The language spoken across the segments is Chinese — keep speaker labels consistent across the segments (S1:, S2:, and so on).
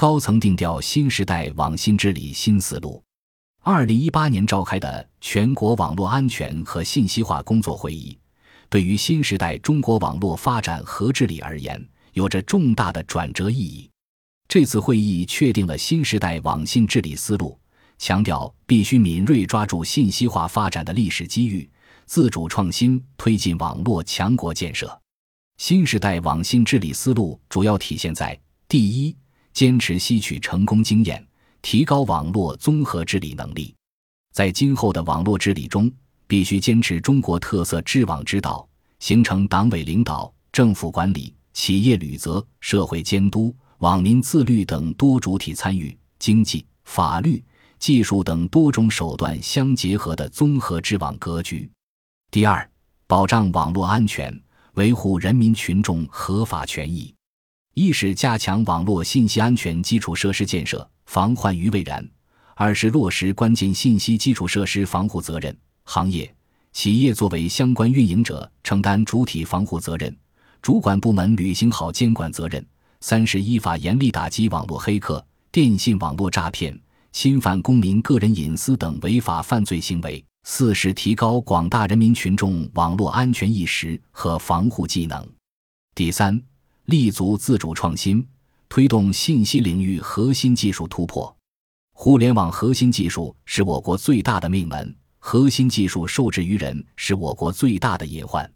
S1: 高层定调新时代网信治理新思路。二零一八年召开的全国网络安全和信息化工作会议，对于新时代中国网络发展和治理而言，有着重大的转折意义。这次会议确定了新时代网信治理思路，强调必须敏锐抓住信息化发展的历史机遇，自主创新，推进网络强国建设。新时代网信治理思路主要体现在：第一，坚持吸取成功经验。提高网络综合治理能力，在今后的网络治理中，必须坚持中国特色治网之道，形成党委领导、政府管理、企业履责、社会监督、网民自律等多主体参与、经济、法律、技术等多种手段相结合的综合治网格局。第二，保障网络安全，维护人民群众合法权益。一是加强网络信息安全基础设施建设。防患于未然。二是落实关键信息基础设施防护责任，行业、企业作为相关运营者，承担主体防护责任，主管部门履行好监管责任。三是依法严厉打击网络黑客、电信网络诈骗、侵犯公民个人隐私等违法犯罪行为。四是提高广大人民群众网络安全意识和防护技能。第三，立足自主创新。推动信息领域核心技术突破，互联网核心技术是我国最大的命门，核心技术受制于人是我国最大的隐患。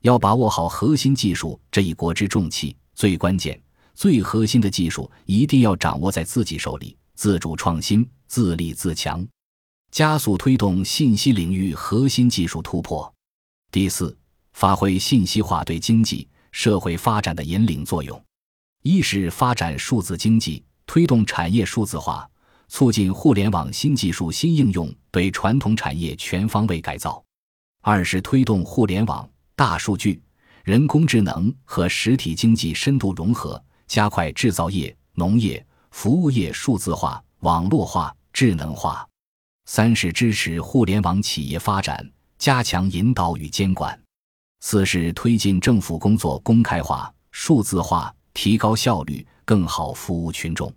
S1: 要把握好核心技术这一国之重器，最关键、最核心的技术一定要掌握在自己手里，自主创新，自立自强，加速推动信息领域核心技术突破。第四，发挥信息化对经济社会发展的引领作用。一是发展数字经济，推动产业数字化，促进互联网新技术新应用对传统产业全方位改造；二是推动互联网、大数据、人工智能和实体经济深度融合，加快制造业、农业、服务业数字化、网络化、智能化；三是支持互联网企业发展，加强引导与监管；四是推进政府工作公开化、数字化。提高效率，更好服务群众。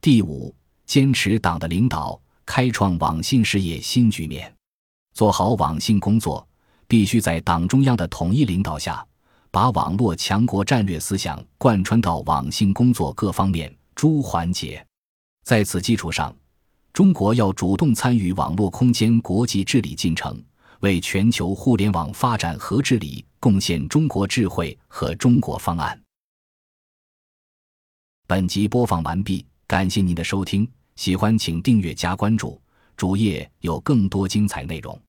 S1: 第五，坚持党的领导，开创网信事业新局面。做好网信工作，必须在党中央的统一领导下，把网络强国战略思想贯穿到网信工作各方面诸环节。在此基础上，中国要主动参与网络空间国际治理进程，为全球互联网发展和治理贡献中国智慧和中国方案。本集播放完毕，感谢您的收听，喜欢请订阅加关注，主页有更多精彩内容。